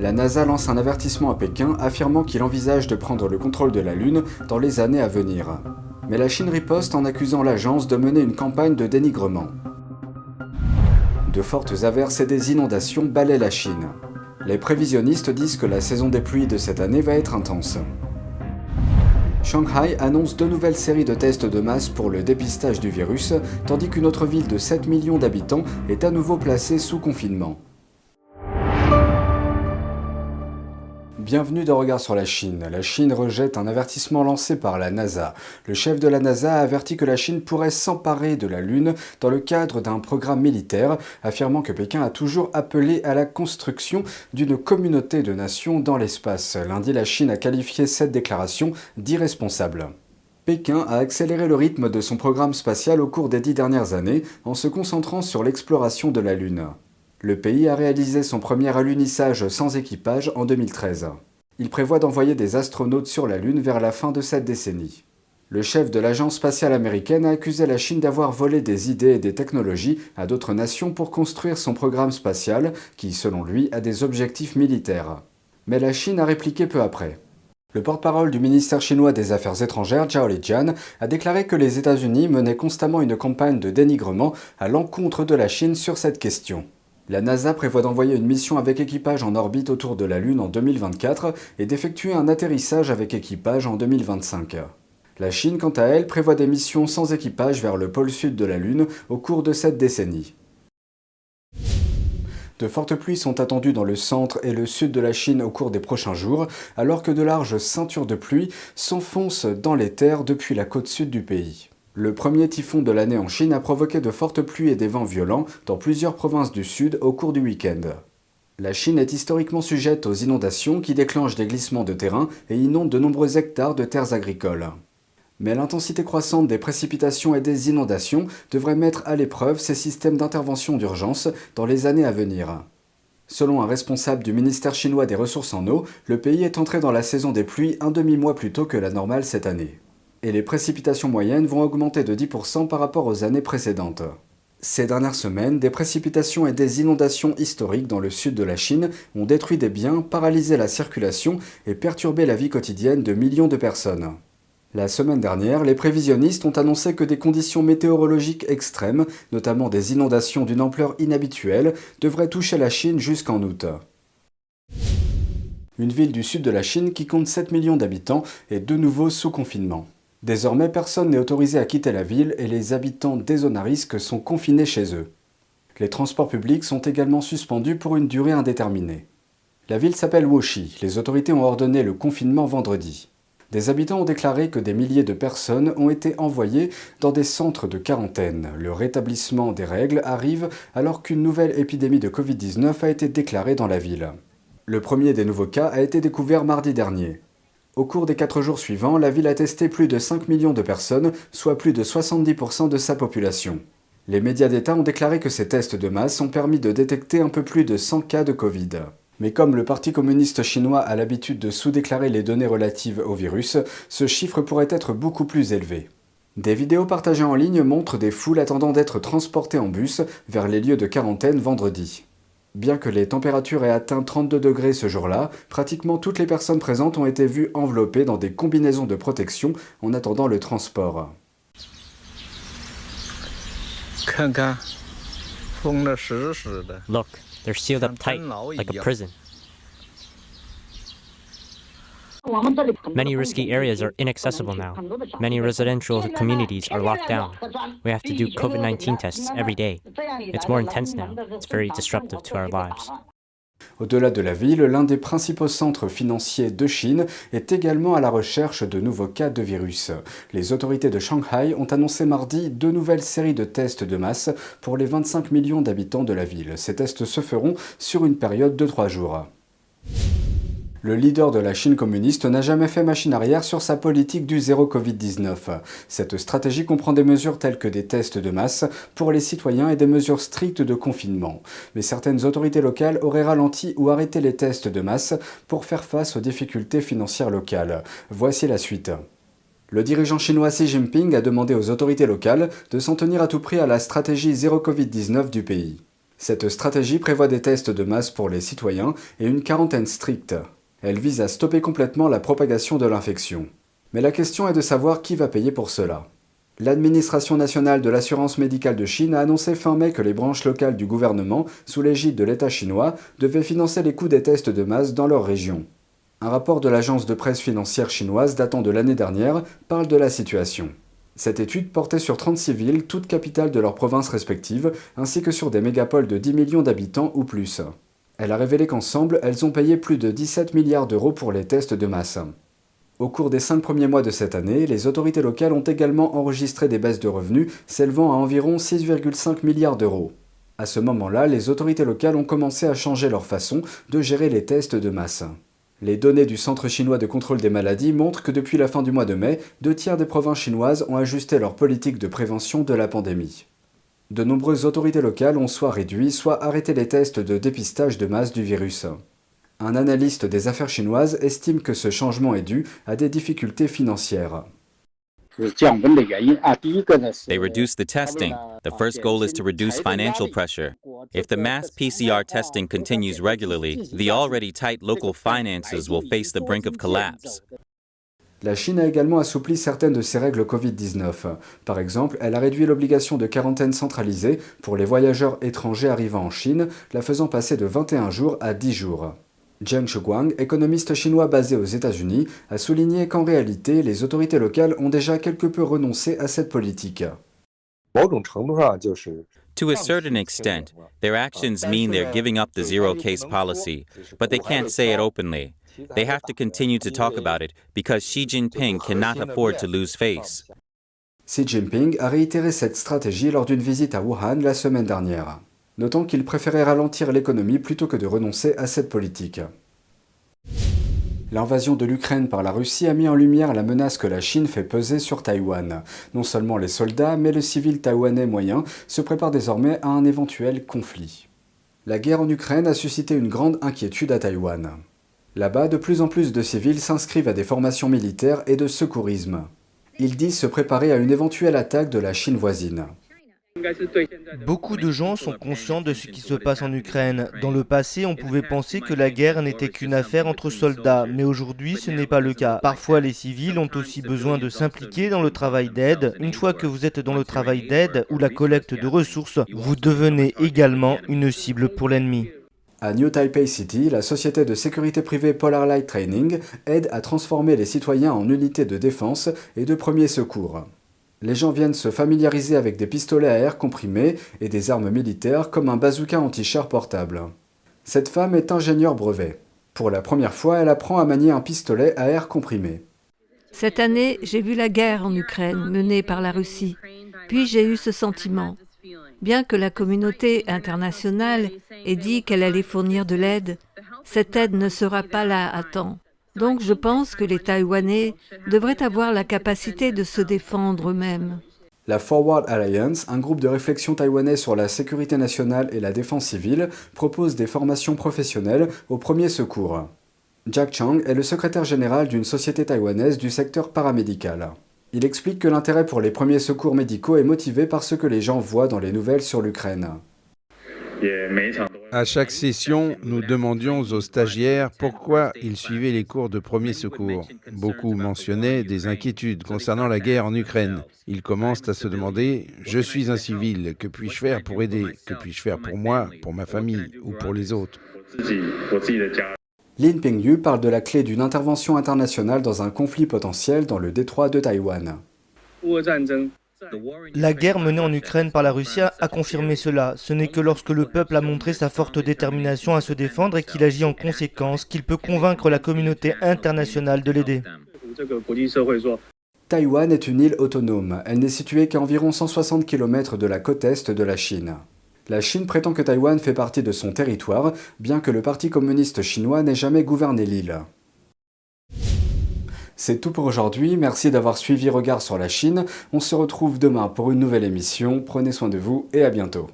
La NASA lance un avertissement à Pékin affirmant qu'il envisage de prendre le contrôle de la Lune dans les années à venir. Mais la Chine riposte en accusant l'agence de mener une campagne de dénigrement. De fortes averses et des inondations balaient la Chine. Les prévisionnistes disent que la saison des pluies de cette année va être intense. Shanghai annonce deux nouvelles séries de tests de masse pour le dépistage du virus, tandis qu'une autre ville de 7 millions d'habitants est à nouveau placée sous confinement. Bienvenue dans Regard sur la Chine. La Chine rejette un avertissement lancé par la NASA. Le chef de la NASA a averti que la Chine pourrait s'emparer de la Lune dans le cadre d'un programme militaire, affirmant que Pékin a toujours appelé à la construction d'une communauté de nations dans l'espace. Lundi, la Chine a qualifié cette déclaration d'irresponsable. Pékin a accéléré le rythme de son programme spatial au cours des dix dernières années en se concentrant sur l'exploration de la Lune. Le pays a réalisé son premier alunissage sans équipage en 2013. Il prévoit d'envoyer des astronautes sur la Lune vers la fin de cette décennie. Le chef de l'agence spatiale américaine a accusé la Chine d'avoir volé des idées et des technologies à d'autres nations pour construire son programme spatial, qui, selon lui, a des objectifs militaires. Mais la Chine a répliqué peu après. Le porte-parole du ministère chinois des Affaires étrangères, Zhao Lijian, a déclaré que les États-Unis menaient constamment une campagne de dénigrement à l'encontre de la Chine sur cette question. La NASA prévoit d'envoyer une mission avec équipage en orbite autour de la Lune en 2024 et d'effectuer un atterrissage avec équipage en 2025. La Chine, quant à elle, prévoit des missions sans équipage vers le pôle sud de la Lune au cours de cette décennie. De fortes pluies sont attendues dans le centre et le sud de la Chine au cours des prochains jours, alors que de larges ceintures de pluie s'enfoncent dans les terres depuis la côte sud du pays. Le premier typhon de l'année en Chine a provoqué de fortes pluies et des vents violents dans plusieurs provinces du sud au cours du week-end. La Chine est historiquement sujette aux inondations qui déclenchent des glissements de terrain et inondent de nombreux hectares de terres agricoles. Mais l'intensité croissante des précipitations et des inondations devrait mettre à l'épreuve ces systèmes d'intervention d'urgence dans les années à venir. Selon un responsable du ministère chinois des ressources en eau, le pays est entré dans la saison des pluies un demi-mois plus tôt que la normale cette année et les précipitations moyennes vont augmenter de 10% par rapport aux années précédentes. Ces dernières semaines, des précipitations et des inondations historiques dans le sud de la Chine ont détruit des biens, paralysé la circulation et perturbé la vie quotidienne de millions de personnes. La semaine dernière, les prévisionnistes ont annoncé que des conditions météorologiques extrêmes, notamment des inondations d'une ampleur inhabituelle, devraient toucher la Chine jusqu'en août. Une ville du sud de la Chine qui compte 7 millions d'habitants est de nouveau sous confinement. Désormais, personne n'est autorisé à quitter la ville et les habitants des zones à risque sont confinés chez eux. Les transports publics sont également suspendus pour une durée indéterminée. La ville s'appelle Woshi. Les autorités ont ordonné le confinement vendredi. Des habitants ont déclaré que des milliers de personnes ont été envoyées dans des centres de quarantaine. Le rétablissement des règles arrive alors qu'une nouvelle épidémie de Covid-19 a été déclarée dans la ville. Le premier des nouveaux cas a été découvert mardi dernier. Au cours des quatre jours suivants, la ville a testé plus de 5 millions de personnes, soit plus de 70% de sa population. Les médias d'État ont déclaré que ces tests de masse ont permis de détecter un peu plus de 100 cas de Covid. Mais comme le Parti communiste chinois a l'habitude de sous-déclarer les données relatives au virus, ce chiffre pourrait être beaucoup plus élevé. Des vidéos partagées en ligne montrent des foules attendant d'être transportées en bus vers les lieux de quarantaine vendredi. Bien que les températures aient atteint 32 degrés ce jour-là, pratiquement toutes les personnes présentes ont été vues enveloppées dans des combinaisons de protection en attendant le transport. Look, they're sealed up tight, like a prison. Many risky areas are inaccessible now. Many residential communities are locked down. We have to do COVID 19 tests every day. It's more intense now. It's very disruptive to our lives. Au-delà de la ville, l'un des principaux centres financiers de Chine est également à la recherche de nouveaux cas de virus. Les autorités de Shanghai ont annoncé mardi deux nouvelles séries de tests de masse pour les 25 millions d'habitants de la ville. Ces tests se feront sur une période de trois jours. Le leader de la Chine communiste n'a jamais fait machine arrière sur sa politique du zéro Covid-19. Cette stratégie comprend des mesures telles que des tests de masse pour les citoyens et des mesures strictes de confinement. Mais certaines autorités locales auraient ralenti ou arrêté les tests de masse pour faire face aux difficultés financières locales. Voici la suite. Le dirigeant chinois Xi Jinping a demandé aux autorités locales de s'en tenir à tout prix à la stratégie zéro Covid-19 du pays. Cette stratégie prévoit des tests de masse pour les citoyens et une quarantaine stricte. Elle vise à stopper complètement la propagation de l'infection. Mais la question est de savoir qui va payer pour cela. L'administration nationale de l'assurance médicale de Chine a annoncé fin mai que les branches locales du gouvernement, sous l'égide de l'État chinois, devaient financer les coûts des tests de masse dans leur région. Un rapport de l'agence de presse financière chinoise datant de l'année dernière parle de la situation. Cette étude portait sur 36 villes, toutes capitales de leurs provinces respectives, ainsi que sur des mégapoles de 10 millions d'habitants ou plus. Elle a révélé qu'ensemble, elles ont payé plus de 17 milliards d'euros pour les tests de masse. Au cours des cinq premiers mois de cette année, les autorités locales ont également enregistré des baisses de revenus s'élevant à environ 6,5 milliards d'euros. À ce moment-là, les autorités locales ont commencé à changer leur façon de gérer les tests de masse. Les données du Centre chinois de contrôle des maladies montrent que depuis la fin du mois de mai, deux tiers des provinces chinoises ont ajusté leur politique de prévention de la pandémie. De nombreuses autorités locales ont soit réduit, soit arrêté les tests de dépistage de masse du virus. Un analyste des affaires chinoises estime que ce changement est dû à des difficultés financières. They reduce the testing. The first goal is to reduce financial pressure. If the mass PCR testing continues regularly, the already tight local finances will face the brink of collapse. La Chine a également assoupli certaines de ses règles Covid-19. Par exemple, elle a réduit l'obligation de quarantaine centralisée pour les voyageurs étrangers arrivant en Chine, la faisant passer de 21 jours à 10 jours. Zheng Shuguang, économiste chinois basé aux États-Unis, a souligné qu'en réalité, les autorités locales ont déjà quelque peu renoncé à cette politique. To a certain extent, their actions mean they're giving up the zero case policy, but they can't say it openly. They have to continue to talk about it because Xi Jinping cannot afford to lose face. Xi Jinping a réitéré cette stratégie lors d'une visite à Wuhan la semaine dernière notant qu'il préférait ralentir l'économie plutôt que de renoncer à cette politique. L'invasion de l'Ukraine par la Russie a mis en lumière la menace que la Chine fait peser sur Taïwan. Non seulement les soldats, mais le civil taïwanais moyen se prépare désormais à un éventuel conflit. La guerre en Ukraine a suscité une grande inquiétude à Taïwan. Là-bas, de plus en plus de civils s'inscrivent à des formations militaires et de secourisme. Ils disent se préparer à une éventuelle attaque de la Chine voisine. Beaucoup de gens sont conscients de ce qui se passe en Ukraine. Dans le passé, on pouvait penser que la guerre n'était qu'une affaire entre soldats, mais aujourd'hui ce n'est pas le cas. Parfois les civils ont aussi besoin de s'impliquer dans le travail d'aide. Une fois que vous êtes dans le travail d'aide ou la collecte de ressources, vous devenez également une cible pour l'ennemi. À New Taipei City, la société de sécurité privée Polar Light Training aide à transformer les citoyens en unités de défense et de premiers secours les gens viennent se familiariser avec des pistolets à air comprimé et des armes militaires comme un bazooka anti-char portable. Cette femme est ingénieure brevet. Pour la première fois, elle apprend à manier un pistolet à air comprimé. Cette année, j'ai vu la guerre en Ukraine menée par la Russie. Puis j'ai eu ce sentiment. Bien que la communauté internationale ait dit qu'elle allait fournir de l'aide, cette aide ne sera pas là à temps. Donc je pense que les Taïwanais devraient avoir la capacité de se défendre eux-mêmes. La Forward Alliance, un groupe de réflexion taïwanais sur la sécurité nationale et la défense civile, propose des formations professionnelles au premier secours. Jack Chang est le secrétaire général d'une société taïwanaise du secteur paramédical. Il explique que l'intérêt pour les premiers secours médicaux est motivé par ce que les gens voient dans les nouvelles sur l'Ukraine. À chaque session, nous demandions aux stagiaires pourquoi ils suivaient les cours de premier secours. Beaucoup mentionnaient des inquiétudes concernant la guerre en Ukraine. Ils commencent à se demander Je suis un civil, que puis-je faire pour aider? Que puis-je faire pour moi, pour ma famille ou pour les autres? Lin Pingyu parle de la clé d'une intervention internationale dans un conflit potentiel dans le détroit de Taïwan. La guerre menée en Ukraine par la Russie a confirmé cela. Ce n'est que lorsque le peuple a montré sa forte détermination à se défendre et qu'il agit en conséquence qu'il peut convaincre la communauté internationale de l'aider. Taïwan est une île autonome. Elle n'est située qu'à environ 160 km de la côte est de la Chine. La Chine prétend que Taïwan fait partie de son territoire, bien que le Parti communiste chinois n'ait jamais gouverné l'île. C'est tout pour aujourd'hui, merci d'avoir suivi Regard sur la Chine. On se retrouve demain pour une nouvelle émission, prenez soin de vous et à bientôt.